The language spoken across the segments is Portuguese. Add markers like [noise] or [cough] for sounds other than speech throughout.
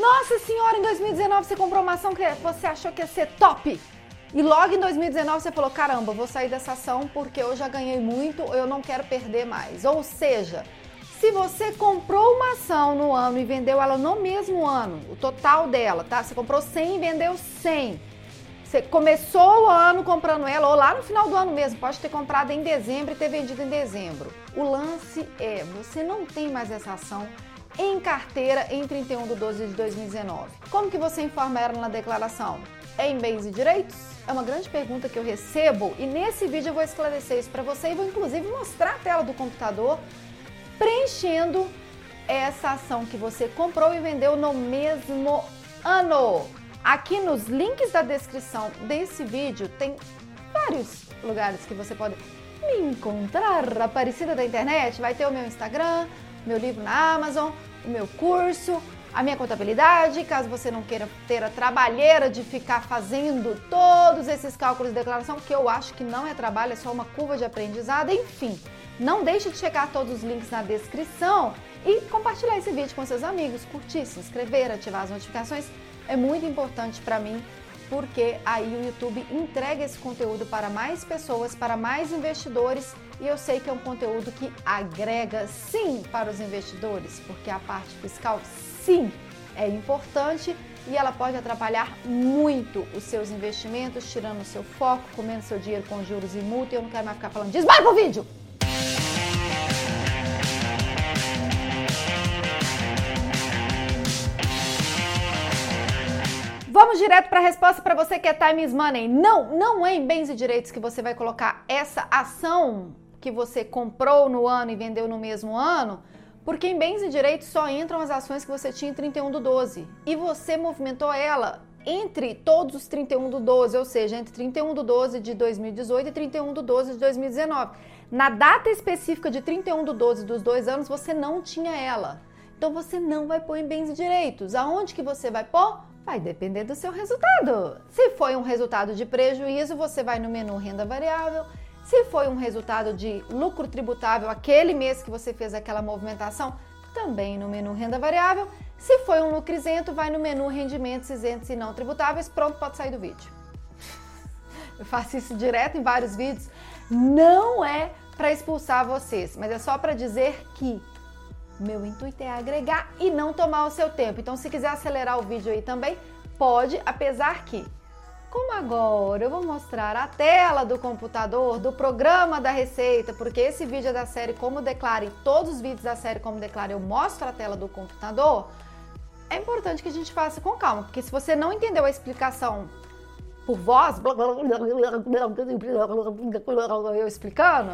Nossa senhora, em 2019 você comprou uma ação que você achou que ia ser top. E logo em 2019 você falou: caramba, vou sair dessa ação porque eu já ganhei muito, eu não quero perder mais. Ou seja, se você comprou uma ação no ano e vendeu ela no mesmo ano, o total dela, tá? Você comprou 100 e vendeu 100. Você começou o ano comprando ela, ou lá no final do ano mesmo, pode ter comprado em dezembro e ter vendido em dezembro. O lance é, você não tem mais essa ação em carteira em 31 de 12 de 2019. Como que você informa ela na declaração? É em bens e direitos? É uma grande pergunta que eu recebo e nesse vídeo eu vou esclarecer isso para você e vou inclusive mostrar a tela do computador preenchendo essa ação que você comprou e vendeu no mesmo ano. Aqui nos links da descrição desse vídeo tem vários lugares que você pode me encontrar. Aparecida da internet, vai ter o meu Instagram, meu livro na Amazon, o meu curso, a minha contabilidade, caso você não queira ter a trabalheira de ficar fazendo todos esses cálculos de declaração, que eu acho que não é trabalho, é só uma curva de aprendizado, enfim. Não deixe de checar todos os links na descrição e compartilhar esse vídeo com seus amigos, curtir, se inscrever, ativar as notificações. É muito importante para mim porque aí o YouTube entrega esse conteúdo para mais pessoas, para mais investidores, e eu sei que é um conteúdo que agrega sim para os investidores, porque a parte fiscal sim é importante e ela pode atrapalhar muito os seus investimentos, tirando o seu foco, comendo seu dinheiro com juros e multa. E eu não quero mais ficar falando disso. Vai pro vídeo! Vamos direto para a resposta para você que é time is money. Não, não é em bens e direitos que você vai colocar essa ação que você comprou no ano e vendeu no mesmo ano, porque em bens e direitos só entram as ações que você tinha em 31 do 12 e você movimentou ela entre todos os 31 do 12, ou seja, entre 31 do 12 de 2018 e 31 do 12 de 2019. Na data específica de 31 do 12 dos dois anos, você não tinha ela. Então você não vai pôr em bens e direitos. Aonde que você vai pôr? Vai depender do seu resultado. Se foi um resultado de prejuízo, você vai no menu renda variável. Se foi um resultado de lucro tributável, aquele mês que você fez aquela movimentação, também no menu renda variável. Se foi um lucro isento, vai no menu rendimentos isentos e não tributáveis. Pronto, pode sair do vídeo. Eu faço isso direto em vários vídeos. Não é para expulsar vocês, mas é só para dizer que meu intuito é agregar e não tomar o seu tempo. Então, se quiser acelerar o vídeo aí também, pode, apesar que, como agora eu vou mostrar a tela do computador, do programa da Receita, porque esse vídeo é da série Como Declara e todos os vídeos da série Como Declara eu mostro a tela do computador, é importante que a gente faça com calma, porque se você não entendeu a explicação por voz, eu explicando,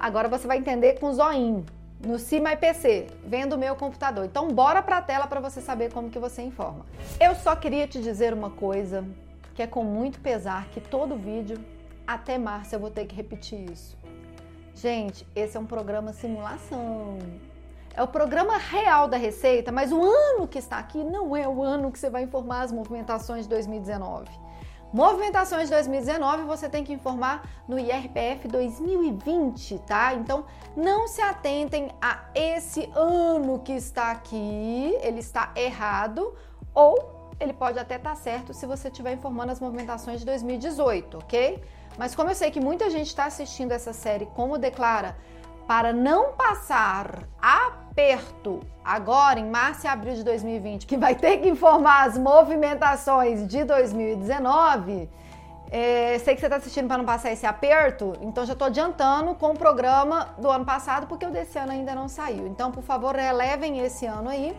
agora você vai entender com zoinho no CIMAIPC, vendo o meu computador. Então bora para a tela para você saber como que você informa. Eu só queria te dizer uma coisa, que é com muito pesar que todo vídeo até março eu vou ter que repetir isso. Gente, esse é um programa simulação. É o programa real da Receita, mas o ano que está aqui não é o ano que você vai informar as movimentações de 2019. Movimentações de 2019 você tem que informar no IRPF 2020, tá? Então não se atentem a esse ano que está aqui, ele está errado ou ele pode até estar tá certo se você estiver informando as movimentações de 2018, ok? Mas como eu sei que muita gente está assistindo essa série como declara para não passar aperto agora em março e abril de 2020, que vai ter que informar as movimentações de 2019. É, sei que você está assistindo para não passar esse aperto, então já estou adiantando com o programa do ano passado, porque o desse ano ainda não saiu. Então, por favor, relevem esse ano aí,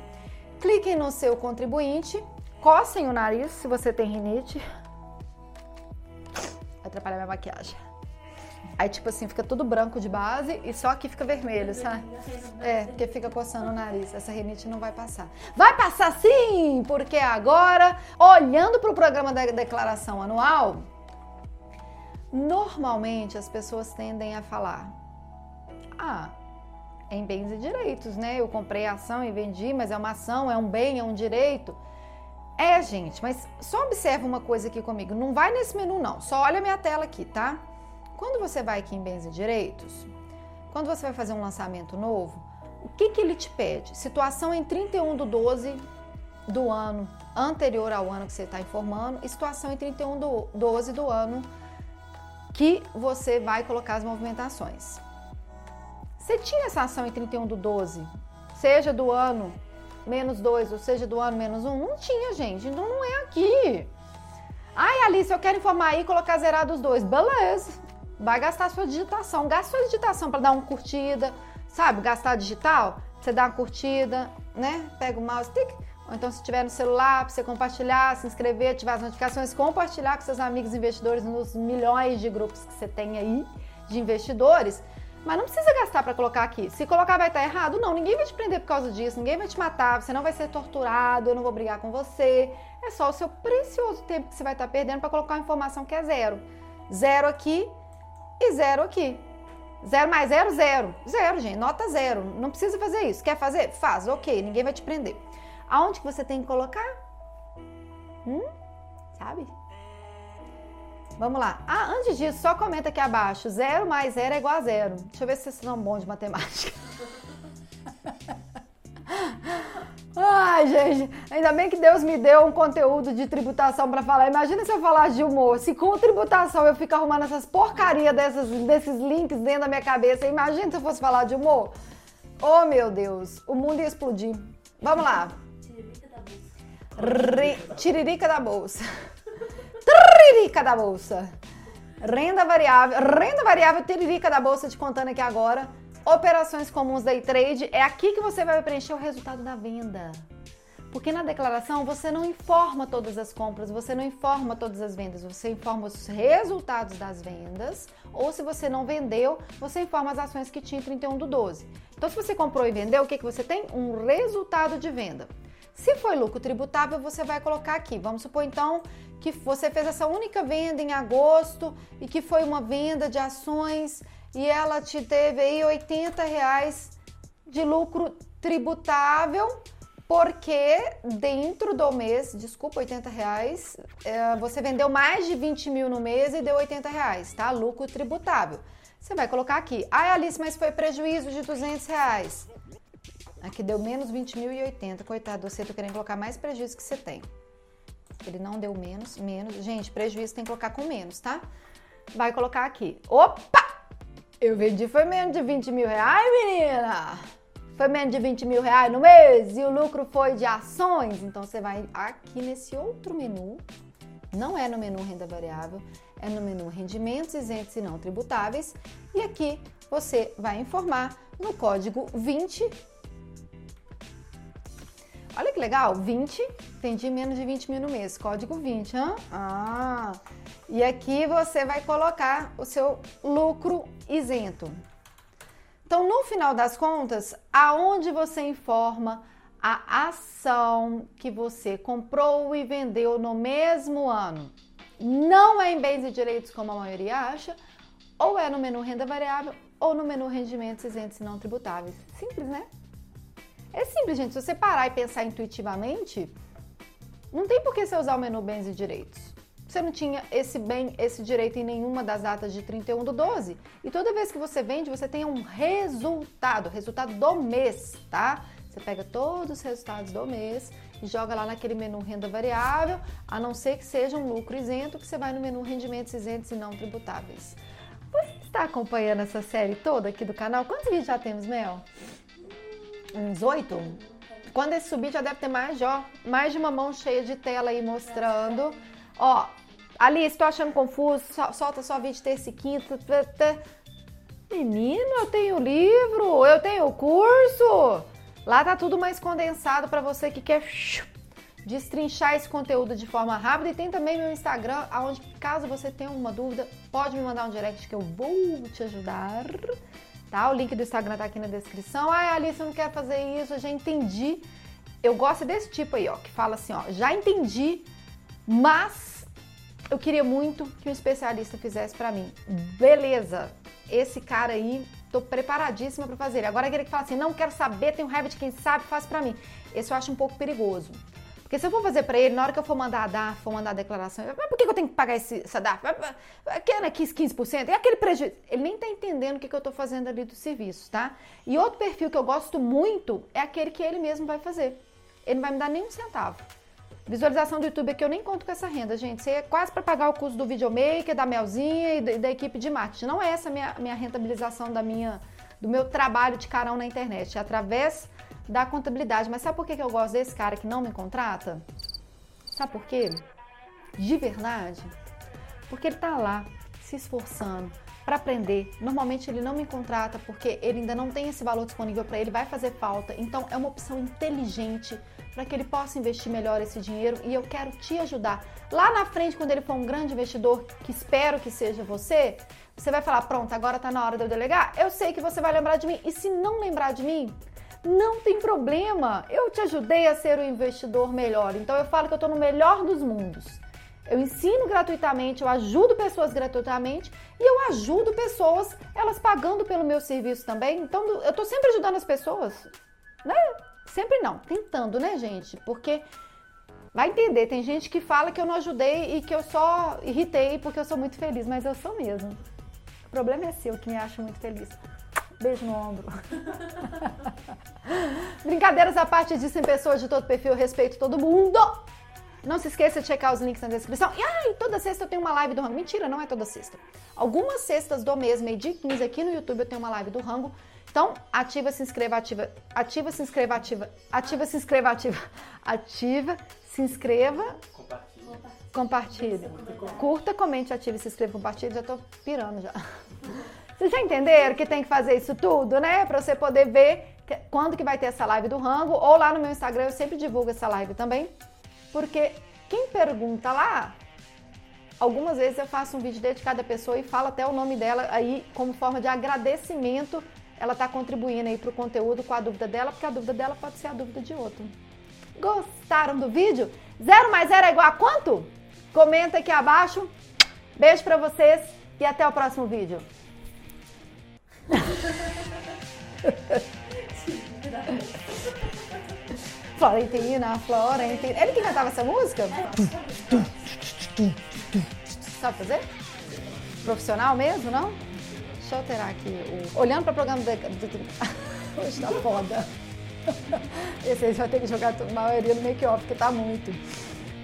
cliquem no seu contribuinte, cocem o nariz se você tem rinite. Vai atrapalhar minha maquiagem. Aí, tipo assim, fica tudo branco de base e só aqui fica vermelho, sabe? É, porque fica coçando o nariz. Essa rinite não vai passar. Vai passar sim! Porque agora, olhando para o programa da declaração anual, normalmente as pessoas tendem a falar: ah, em bens e direitos, né? Eu comprei a ação e vendi, mas é uma ação, é um bem, é um direito. É, gente, mas só observa uma coisa aqui comigo. Não vai nesse menu, não. Só olha a minha tela aqui, tá? Quando você vai aqui em bens e direitos, quando você vai fazer um lançamento novo, o que, que ele te pede? Situação em 31 do 12 do ano anterior ao ano que você está informando e situação em 31 do 12 do ano que você vai colocar as movimentações. Você tinha essa ação em 31 do 12, seja do ano menos 2, ou seja do ano menos 1? Um? Não tinha, gente. Então não é aqui. Ai, Alice, eu quero informar aí e colocar zerado os dois. Beleza. Vai gastar sua digitação. Gasta sua digitação para dar uma curtida, sabe? Gastar digital, você dá uma curtida, né? Pega o mouse, tic. Ou então, se tiver no celular, para você compartilhar, se inscrever, ativar as notificações, compartilhar com seus amigos investidores nos milhões de grupos que você tem aí de investidores. Mas não precisa gastar para colocar aqui. Se colocar vai estar errado, não. Ninguém vai te prender por causa disso, ninguém vai te matar, você não vai ser torturado, eu não vou brigar com você. É só o seu precioso tempo que você vai estar perdendo para colocar uma informação que é zero. Zero aqui e zero aqui. Zero mais zero, zero. Zero, gente. Nota zero. Não precisa fazer isso. Quer fazer? Faz. Ok, ninguém vai te prender. Aonde que você tem que colocar? Hum? Sabe? Vamos lá. Ah, antes disso, só comenta aqui abaixo. Zero mais zero é igual a zero. Deixa eu ver se vocês são bons de matemática. [laughs] Ai, gente, ainda bem que Deus me deu um conteúdo de tributação para falar. Imagina se eu falar de humor. Se com tributação eu fico arrumando essas porcarias dessas, desses links dentro da minha cabeça. Imagina se eu fosse falar de humor. Oh, meu Deus, o mundo ia explodir. Vamos lá. Tiririca da bolsa. Tiririca da bolsa. Renda variável. Renda variável, tiririca da bolsa, te contando aqui agora. Operações comuns day trade. É aqui que você vai preencher o resultado da venda. Porque na declaração você não informa todas as compras, você não informa todas as vendas, você informa os resultados das vendas, ou se você não vendeu, você informa as ações que tinha em 31 do 12. Então, se você comprou e vendeu, o que, que você tem? Um resultado de venda. Se foi lucro tributável, você vai colocar aqui. Vamos supor então que você fez essa única venda em agosto e que foi uma venda de ações e ela te teve aí 80 reais de lucro tributável, porque dentro do mês, desculpa, 80 reais, é, você vendeu mais de 20 mil no mês e deu 80 reais, tá? Lucro tributável. Você vai colocar aqui, ai Alice, mas foi prejuízo de 200 reais. Aqui deu menos 20.080. Coitado, você tá querendo colocar mais prejuízo que você tem. Ele não deu menos, menos. Gente, prejuízo tem que colocar com menos, tá? Vai colocar aqui. Opa! Eu vendi, foi menos de 20 mil reais, menina! Foi menos de 20 mil reais no mês e o lucro foi de ações. Então você vai aqui nesse outro menu. Não é no menu renda variável, é no menu rendimentos isentos e não tributáveis. E aqui você vai informar no código 20 Olha que legal, 20, vendi menos de 20 mil no mês, código 20, hein? Ah, e aqui você vai colocar o seu lucro isento. Então, no final das contas, aonde você informa a ação que você comprou e vendeu no mesmo ano? Não é em bens e direitos como a maioria acha, ou é no menu renda variável, ou no menu rendimentos isentos e não tributáveis. Simples, né? É simples, gente. Se você parar e pensar intuitivamente, não tem por que você usar o menu bens e direitos. Você não tinha esse bem, esse direito em nenhuma das datas de 31 do 12. E toda vez que você vende, você tem um resultado, resultado do mês, tá? Você pega todos os resultados do mês e joga lá naquele menu renda variável, a não ser que seja um lucro isento, que você vai no menu rendimentos isentos e não tributáveis. Você está acompanhando essa série toda aqui do canal? Quantos vídeos já temos, Mel? Uns oito. Quando esse subir já deve ter mais, ó, mais de uma mão cheia de tela aí mostrando. Ó, Alice, tô achando confuso, solta só vídeo terça e quinta. Menino, eu tenho livro, eu tenho curso. Lá tá tudo mais condensado para você que quer destrinchar esse conteúdo de forma rápida. E tem também meu Instagram, onde caso você tenha alguma dúvida, pode me mandar um direct que eu vou te ajudar tá? O link do Instagram tá aqui na descrição. Ah, Alice, eu não quero fazer isso, eu já entendi. Eu gosto desse tipo aí, ó, que fala assim, ó, já entendi, mas eu queria muito que um especialista fizesse para mim. Beleza, esse cara aí, tô preparadíssima para fazer. Agora aquele que fala assim, não quero saber, tenho raiva de quem sabe, faz para mim. Esse eu acho um pouco perigoso. Porque se eu for fazer para ele, na hora que eu for mandar a DAF, for mandar a declaração, mas por que eu tenho que pagar esse, essa DAF? Aquele aqui 15%, e aquele prejuízo. Ele nem tá entendendo o que, que eu tô fazendo ali do serviço, tá? E outro perfil que eu gosto muito é aquele que ele mesmo vai fazer. ele não vai me dar nem um centavo. Visualização do YouTube aqui eu nem conto com essa renda, gente. Isso é quase para pagar o custo do videomaker, da Melzinha e da, equipe de marketing. Não é essa a minha, minha rentabilização da minha, do meu trabalho de carão na internet. É através da contabilidade. Mas sabe por que eu gosto desse cara que não me contrata? Sabe por quê? De verdade. Porque ele tá lá se esforçando para aprender. Normalmente ele não me contrata porque ele ainda não tem esse valor disponível para ele, vai fazer falta. Então é uma opção inteligente para que ele possa investir melhor esse dinheiro e eu quero te ajudar. Lá na frente, quando ele for um grande investidor, que espero que seja você, você vai falar: pronto, agora está na hora de eu delegar. Eu sei que você vai lembrar de mim. E se não lembrar de mim, não tem problema. Eu te ajudei a ser um investidor melhor. Então eu falo que eu estou no melhor dos mundos. Eu ensino gratuitamente, eu ajudo pessoas gratuitamente e eu ajudo pessoas, elas pagando pelo meu serviço também. Então eu estou sempre ajudando as pessoas, né? Sempre não, tentando, né, gente? Porque vai entender, tem gente que fala que eu não ajudei e que eu só irritei porque eu sou muito feliz, mas eu sou mesmo. O problema é seu que me acha muito feliz. Beijo no ombro. [laughs] Brincadeiras à parte disso em pessoas de todo perfil, respeito todo mundo. Não se esqueça de checar os links na descrição. E ai, toda sexta eu tenho uma live do rango. Mentira, não é toda sexta. Algumas sextas do mês, meio dia 15 aqui no YouTube eu tenho uma live do rango. Então, ativa, se inscreva, ativa, ativa, se inscreva, ativa, ativa, se inscreva, ativa, ativa, se inscreva, compartilhe, curta, comente, ative, se inscreva, compartilhe. Já tô pirando já. Vocês já entenderam que tem que fazer isso tudo, né? Para você poder ver quando que vai ter essa live do rango ou lá no meu Instagram eu sempre divulgo essa live também, porque quem pergunta lá Algumas vezes eu faço um vídeo dedicado à pessoa e falo até o nome dela aí como forma de agradecimento ela está contribuindo aí para o conteúdo com a dúvida dela, porque a dúvida dela pode ser a dúvida de outro. Gostaram do vídeo? Zero mais zero é igual a quanto? Comenta aqui abaixo. Beijo para vocês e até o próximo vídeo. Florentina, Florentina. Ele que cantava essa música? Sabe fazer? Profissional mesmo, não? Deixa eu alterar aqui. O... Olhando para o programa de... Hoje [laughs] tá foda. Esse aí vai ter que jogar a maioria no make-off, porque tá muito.